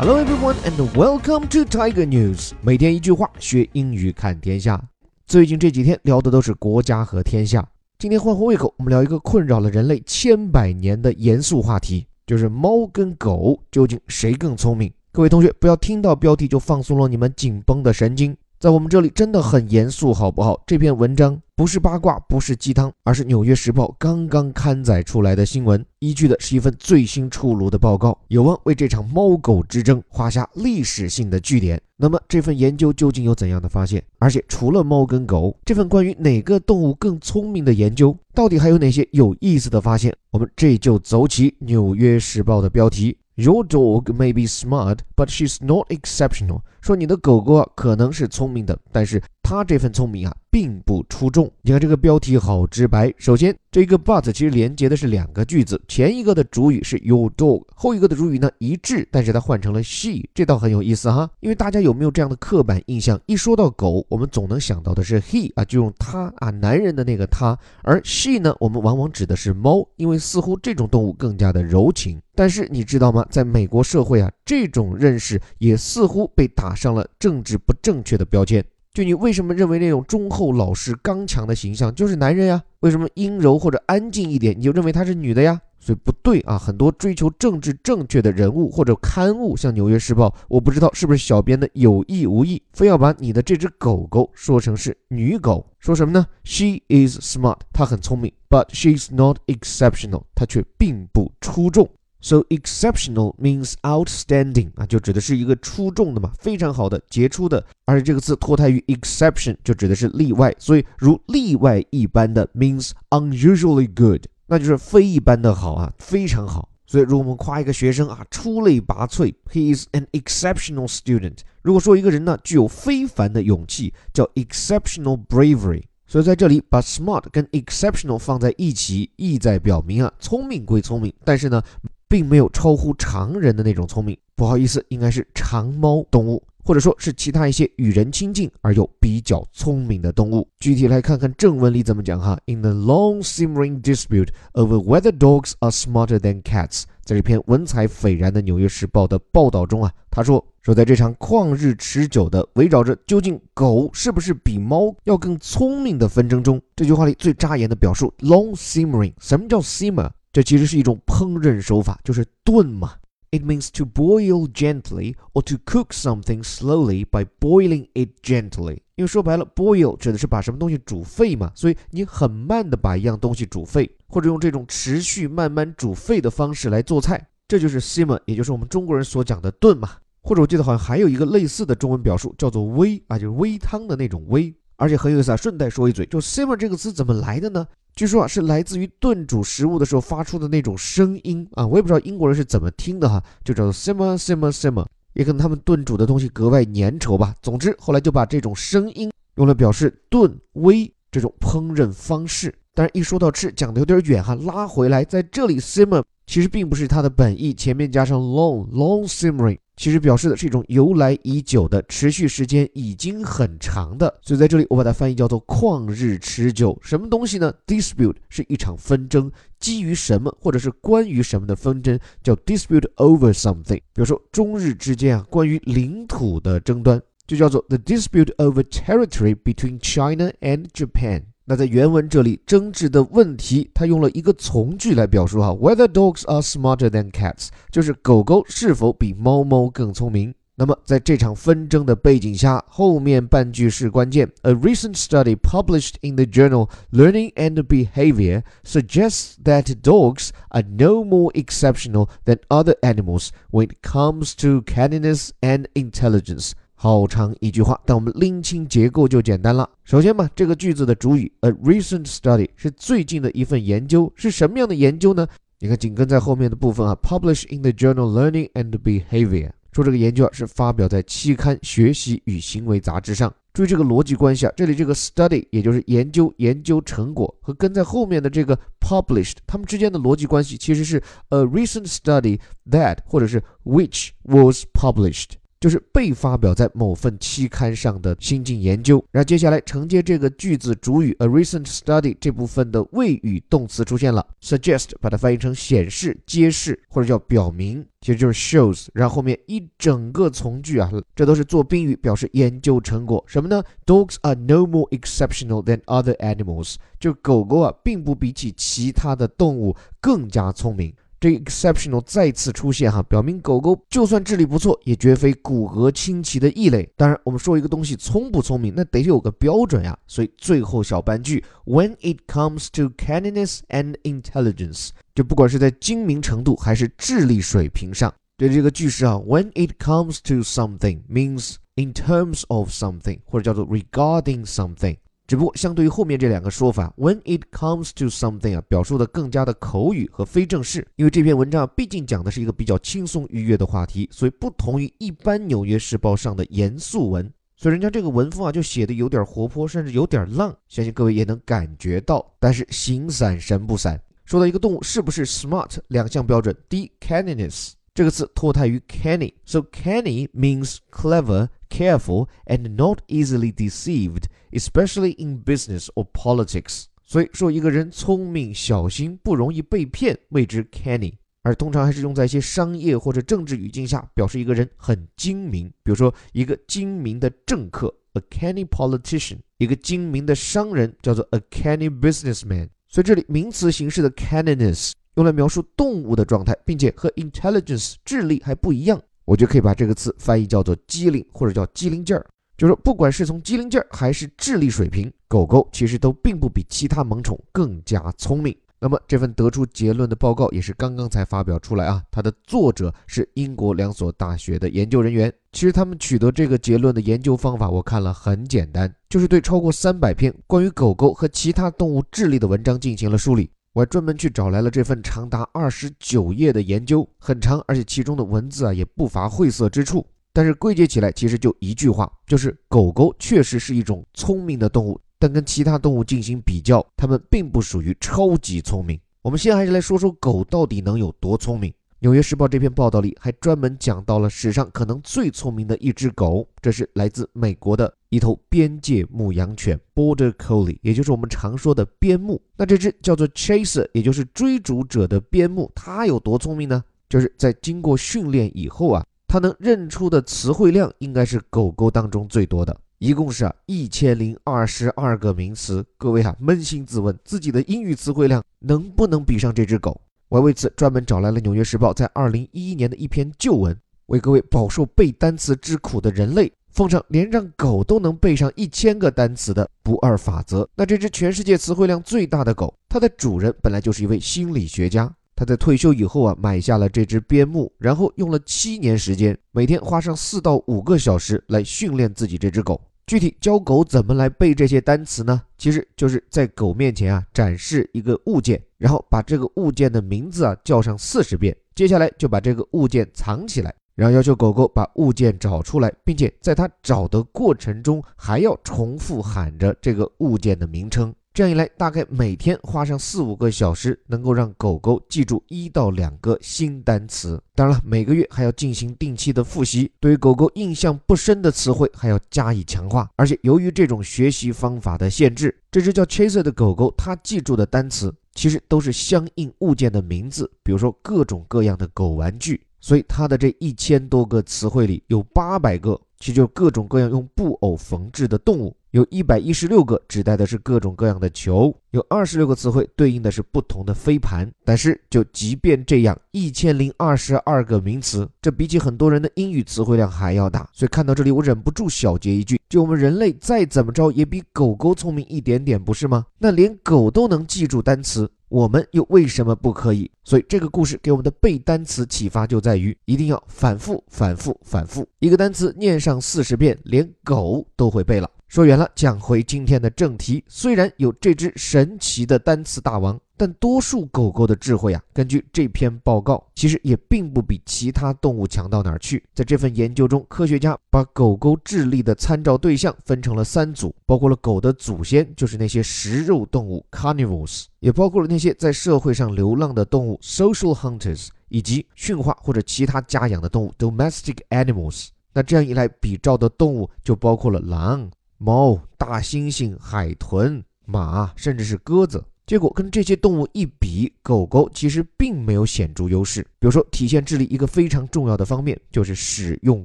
Hello everyone and welcome to Tiger News。每天一句话，学英语看天下。最近这几天聊的都是国家和天下。今天换换胃口，我们聊一个困扰了人类千百年的严肃话题，就是猫跟狗究竟谁更聪明？各位同学，不要听到标题就放松了你们紧绷的神经。在我们这里真的很严肃，好不好？这篇文章不是八卦，不是鸡汤，而是《纽约时报》刚刚刊载出来的新闻，依据的是一份最新出炉的报告，有望为这场猫狗之争画下历史性的句点。那么这份研究究竟有怎样的发现？而且除了猫跟狗，这份关于哪个动物更聪明的研究，到底还有哪些有意思的发现？我们这就走起《纽约时报》的标题。Your dog may be smart, but she's not exceptional。说你的狗狗啊，可能是聪明的，但是它这份聪明啊，并不出众。你看这个标题好直白。首先，这个 but 其实连接的是两个句子，前一个的主语是 your dog，后一个的主语呢一致，但是它换成了 she，这倒很有意思哈。因为大家有没有这样的刻板印象？一说到狗，我们总能想到的是 he 啊，就用他啊，男人的那个他，而 she 呢，我们往往指的是猫，因为似乎这种动物更加的柔情。但是你知道吗？在美国社会啊，这种认识也似乎被打上了政治不正确的标签。就你为什么认为那种忠厚老实、刚强的形象就是男人呀？为什么阴柔或者安静一点你就认为她是女的呀？所以不对啊！很多追求政治正确的人物或者刊物，像《纽约时报》，我不知道是不是小编的有意无意，非要把你的这只狗狗说成是女狗，说什么呢？She is smart，她很聪明，but she's not exceptional，她却并不出众。So exceptional means outstanding 啊，就指的是一个出众的嘛，非常好的、杰出的。而且这个词脱胎于 exception，就指的是例外。所以如例外一般的 means unusually good，那就是非一般的好啊，非常好。所以如果我们夸一个学生啊，出类拔萃，he is an exceptional student。如果说一个人呢具有非凡的勇气，叫 exceptional bravery。所以在这里把 smart 跟 exceptional 放在一起，意在表明啊，聪明归聪明，但是呢。并没有超乎常人的那种聪明，不好意思，应该是长猫动物，或者说是其他一些与人亲近而又比较聪明的动物。具体来看看正文里怎么讲哈。In the long simmering dispute over whether dogs are smarter than cats，在这篇文采斐然的《纽约时报》的报道中啊，他说说在这场旷日持久的围绕着究竟狗是不是比猫要更聪明的纷争中，这句话里最扎眼的表述 long simmering，什么叫 simmer？这其实是一种烹饪手法，就是炖嘛。It means to boil gently or to cook something slowly by boiling it gently。因为说白了，boil 指的是把什么东西煮沸嘛，所以你很慢的把一样东西煮沸，或者用这种持续慢慢煮沸的方式来做菜，这就是 simmer，也就是我们中国人所讲的炖嘛。或者我记得好像还有一个类似的中文表述，叫做煨啊，就是煨汤的那种煨。而且很有意思啊，顺带说一嘴，就 simmer 这个词怎么来的呢？据说啊，是来自于炖煮食物的时候发出的那种声音啊，我也不知道英国人是怎么听的哈，就叫做 simmer simmer simmer，也可能他们炖煮的东西格外粘稠吧。总之，后来就把这种声音用来表示炖煨这种烹饪方式。但是，一说到吃，讲的有点远哈，拉回来，在这里 simmer 其实并不是它的本意，前面加上 long long simmering。其实表示的是一种由来已久的、持续时间已经很长的，所以在这里我把它翻译叫做旷日持久。什么东西呢？Dispute 是一场纷争，基于什么或者是关于什么的纷争，叫 dispute over something。比如说中日之间啊，关于领土的争端，就叫做 the dispute over territory between China and Japan。那在原文这里争执的问题，它用了一个从句来表述哈，whether dogs are smarter than cats，就是狗狗是否比猫猫更聪明。那么在这场纷争的背景下，后面半句是关键。A recent study published in the journal Learning and Behavior suggests that dogs are no more exceptional than other animals when it comes to canniness and intelligence. 好长一句话，但我们拎清结构就简单了。首先嘛，这个句子的主语 a recent study 是最近的一份研究，是什么样的研究呢？你看紧跟在后面的部分啊 published in the journal Learning and Behavior，说这个研究啊是发表在期刊《学习与行为》杂志上。注意这个逻辑关系啊，这里这个 study 也就是研究、研究成果和跟在后面的这个 published，它们之间的逻辑关系其实是 a recent study that 或者是 which was published。就是被发表在某份期刊上的新进研究。然后接下来承接这个句子主语 a recent study 这部分的谓语动词出现了，suggest 把它翻译成显示、揭示或者叫表明，其实就是 shows。然后后面一整个从句啊，这都是做宾语表示研究成果。什么呢？Dogs are no more exceptional than other animals，就狗狗啊，并不比起其他的动物更加聪明。这 exceptional 再次出现哈，表明狗狗就算智力不错，也绝非骨骼清奇的异类。当然，我们说一个东西聪不聪明，那得有个标准呀。所以最后小半句，When it comes to canniness and intelligence，就不管是在精明程度还是智力水平上，对这个句式啊，When it comes to something means in terms of something，或者叫做 regarding something。只不过相对于后面这两个说法，when it comes to something 啊，表述的更加的口语和非正式。因为这篇文章毕竟讲的是一个比较轻松愉悦的话题，所以不同于一般《纽约时报》上的严肃文，所以人家这个文风啊就写的有点活泼，甚至有点浪，相信各位也能感觉到。但是形散神不散。说到一个动物是不是 smart，两项标准：第一，canniness。这个词脱胎于 canny，so canny means clever, careful, and not easily deceived, especially in business or politics。所以说一个人聪明、小心、不容易被骗，谓之 canny。而通常还是用在一些商业或者政治语境下，表示一个人很精明。比如说，一个精明的政客，a canny politician；一个精明的商人，叫做 a canny businessman。所以这里名词形式的 canniness。用来描述动物的状态，并且和 intelligence 智力还不一样，我就可以把这个词翻译叫做机灵，或者叫机灵劲儿。就是说，不管是从机灵劲儿还是智力水平，狗狗其实都并不比其他萌宠更加聪明。那么这份得出结论的报告也是刚刚才发表出来啊，它的作者是英国两所大学的研究人员。其实他们取得这个结论的研究方法，我看了很简单，就是对超过三百篇关于狗狗和其他动物智力的文章进行了梳理。我还专门去找来了这份长达二十九页的研究，很长，而且其中的文字啊也不乏晦涩之处。但是归结起来，其实就一句话，就是狗狗确实是一种聪明的动物，但跟其他动物进行比较，它们并不属于超级聪明。我们先还是来说说狗到底能有多聪明。《纽约时报》这篇报道里还专门讲到了史上可能最聪明的一只狗，这是来自美国的一头边界牧羊犬 （Border Collie），也就是我们常说的边牧。那这只叫做 Chaser，也就是追逐者的边牧，它有多聪明呢？就是在经过训练以后啊，它能认出的词汇量应该是狗狗当中最多的，一共是啊一千零二十二个名词。各位啊，扪心自问，自己的英语词汇量能不能比上这只狗？我为此专门找来了《纽约时报》在二零一一年的一篇旧文，为各位饱受背单词之苦的人类奉上连让狗都能背上一千个单词的不二法则。那这只全世界词汇量最大的狗，它的主人本来就是一位心理学家。他在退休以后啊，买下了这只边牧，然后用了七年时间，每天花上四到五个小时来训练自己这只狗。具体教狗怎么来背这些单词呢？其实就是在狗面前啊展示一个物件，然后把这个物件的名字啊叫上四十遍，接下来就把这个物件藏起来，然后要求狗狗把物件找出来，并且在它找的过程中还要重复喊着这个物件的名称。这样一来，大概每天花上四五个小时，能够让狗狗记住一到两个新单词。当然了，每个月还要进行定期的复习，对于狗狗印象不深的词汇还要加以强化。而且，由于这种学习方法的限制，这只叫 Chaser 的狗狗，它记住的单词其实都是相应物件的名字，比如说各种各样的狗玩具。所以，它的这一千多个词汇里有八百个，其实就各种各样用布偶缝制的动物。有一百一十六个指代的是各种各样的球，有二十六个词汇对应的是不同的飞盘。但是，就即便这样，一千零二十二个名词，这比起很多人的英语词汇量还要大。所以看到这里，我忍不住小结一句：就我们人类再怎么着，也比狗狗聪明一点点，不是吗？那连狗都能记住单词，我们又为什么不可以？所以这个故事给我们的背单词启发就在于，一定要反复、反复、反复，一个单词念上四十遍，连狗都会背了。说远了，讲回今天的正题。虽然有这只神奇的单词大王，但多数狗狗的智慧啊，根据这篇报告，其实也并不比其他动物强到哪儿去。在这份研究中，科学家把狗狗智力的参照对象分成了三组，包括了狗的祖先，就是那些食肉动物 （carnivores），也包括了那些在社会上流浪的动物 （social hunters），以及驯化或者其他家养的动物 （domestic animals）。那这样一来，比照的动物就包括了狼、猫、大猩猩、海豚、马，甚至是鸽子。结果跟这些动物一比，狗狗其实并没有显著优势。比如说，体现智力一个非常重要的方面就是使用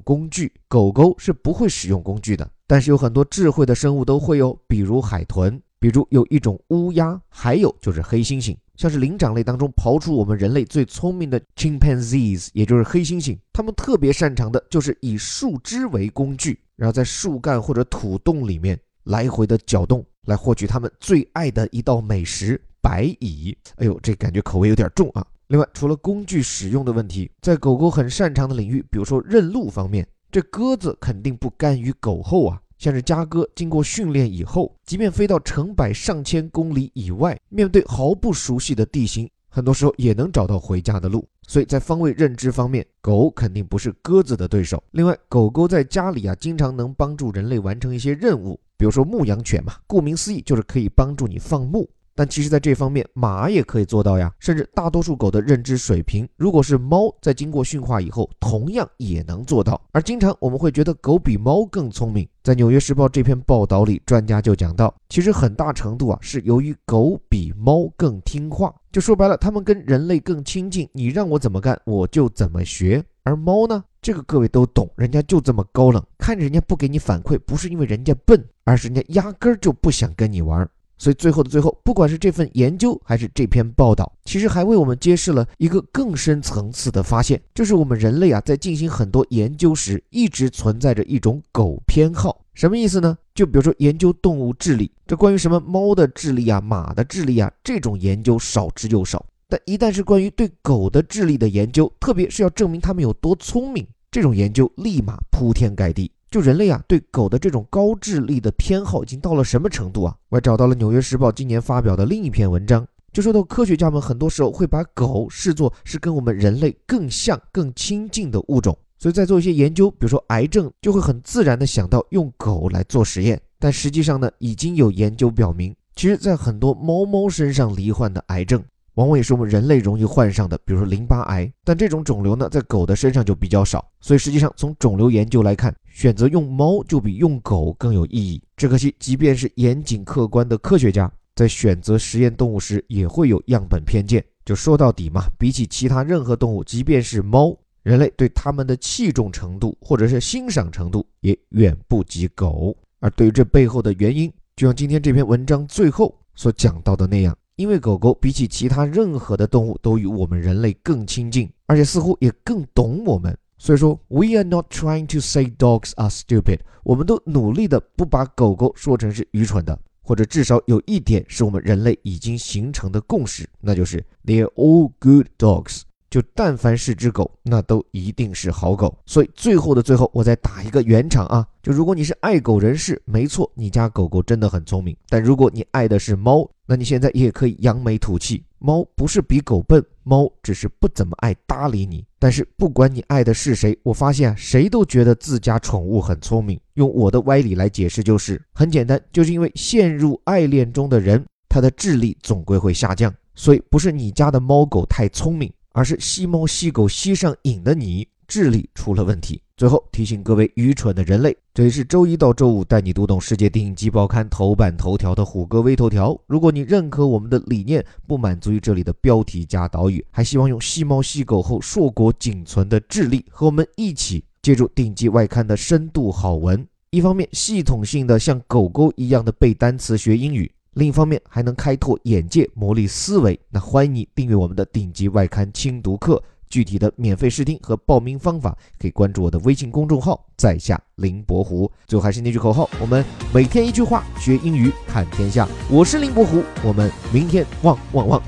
工具，狗狗是不会使用工具的。但是有很多智慧的生物都会哦，比如海豚，比如有一种乌鸦，还有就是黑猩猩。像是灵长类当中刨出我们人类最聪明的 chimpanzees，也就是黑猩猩，它们特别擅长的就是以树枝为工具，然后在树干或者土洞里面来回的搅动，来获取它们最爱的一道美食白蚁。哎呦，这感觉口味有点重啊！另外，除了工具使用的问题，在狗狗很擅长的领域，比如说认路方面，这鸽子肯定不甘于狗后啊。像是嘉哥经过训练以后，即便飞到成百上千公里以外，面对毫不熟悉的地形，很多时候也能找到回家的路。所以在方位认知方面，狗肯定不是鸽子的对手。另外，狗狗在家里啊，经常能帮助人类完成一些任务，比如说牧羊犬嘛，顾名思义就是可以帮助你放牧。但其实，在这方面，马也可以做到呀。甚至大多数狗的认知水平，如果是猫，在经过驯化以后，同样也能做到。而经常我们会觉得狗比猫更聪明。在《纽约时报》这篇报道里，专家就讲到，其实很大程度啊，是由于狗比猫更听话。就说白了，它们跟人类更亲近，你让我怎么干，我就怎么学。而猫呢，这个各位都懂，人家就这么高冷，看着人家不给你反馈，不是因为人家笨，而是人家压根儿就不想跟你玩。所以最后的最后，不管是这份研究还是这篇报道，其实还为我们揭示了一个更深层次的发现，就是我们人类啊，在进行很多研究时，一直存在着一种狗偏好。什么意思呢？就比如说研究动物智力，这关于什么猫的智力啊、马的智力啊，这种研究少之又少。但一旦是关于对狗的智力的研究，特别是要证明它们有多聪明，这种研究立马铺天盖地。就人类啊，对狗的这种高智力的偏好已经到了什么程度啊？我还找到了《纽约时报》今年发表的另一篇文章，就说到科学家们很多时候会把狗视作是跟我们人类更像、更亲近的物种，所以在做一些研究，比如说癌症，就会很自然的想到用狗来做实验。但实际上呢，已经有研究表明，其实，在很多猫猫身上罹患的癌症。往往也是我们人类容易患上的，比如说淋巴癌。但这种肿瘤呢，在狗的身上就比较少。所以实际上，从肿瘤研究来看，选择用猫就比用狗更有意义。只可惜，即便是严谨客观的科学家，在选择实验动物时，也会有样本偏见。就说到底嘛，比起其他任何动物，即便是猫，人类对它们的器重程度或者是欣赏程度，也远不及狗。而对于这背后的原因，就像今天这篇文章最后所讲到的那样。因为狗狗比起其他任何的动物都与我们人类更亲近，而且似乎也更懂我们。所以说，We are not trying to say dogs are stupid。我们都努力的不把狗狗说成是愚蠢的，或者至少有一点是我们人类已经形成的共识，那就是 They are all good dogs。就但凡是只狗，那都一定是好狗。所以最后的最后，我再打一个圆场啊！就如果你是爱狗人士，没错，你家狗狗真的很聪明。但如果你爱的是猫，那你现在也可以扬眉吐气。猫不是比狗笨，猫只是不怎么爱搭理你。但是不管你爱的是谁，我发现，谁都觉得自家宠物很聪明。用我的歪理来解释，就是很简单，就是因为陷入爱恋中的人，他的智力总归会下降。所以不是你家的猫狗太聪明。而是吸猫吸狗吸上瘾的你，智力出了问题。最后提醒各位愚蠢的人类，这里是周一到周五带你读懂世界电影机报刊头版头条的虎哥微头条。如果你认可我们的理念，不满足于这里的标题加导语，还希望用细猫细狗后硕果仅存的智力，和我们一起借助顶级外刊的深度好文，一方面系统性的像狗狗一样的背单词学英语。另一方面还能开拓眼界、磨砺思维。那欢迎你订阅我们的顶级外刊轻读课，具体的免费试听和报名方法可以关注我的微信公众号“在下林伯虎”。最后还是那句口号：我们每天一句话，学英语看天下。我是林伯虎，我们明天旺旺旺。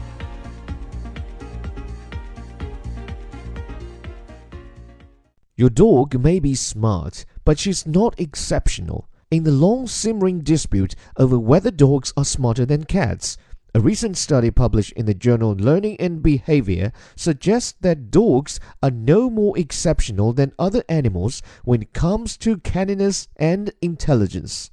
Your dog may be smart, but she's not exceptional. in the long simmering dispute over whether dogs are smarter than cats. A recent study published in the journal Learning and Behavior suggests that dogs are no more exceptional than other animals when it comes to canniness and intelligence.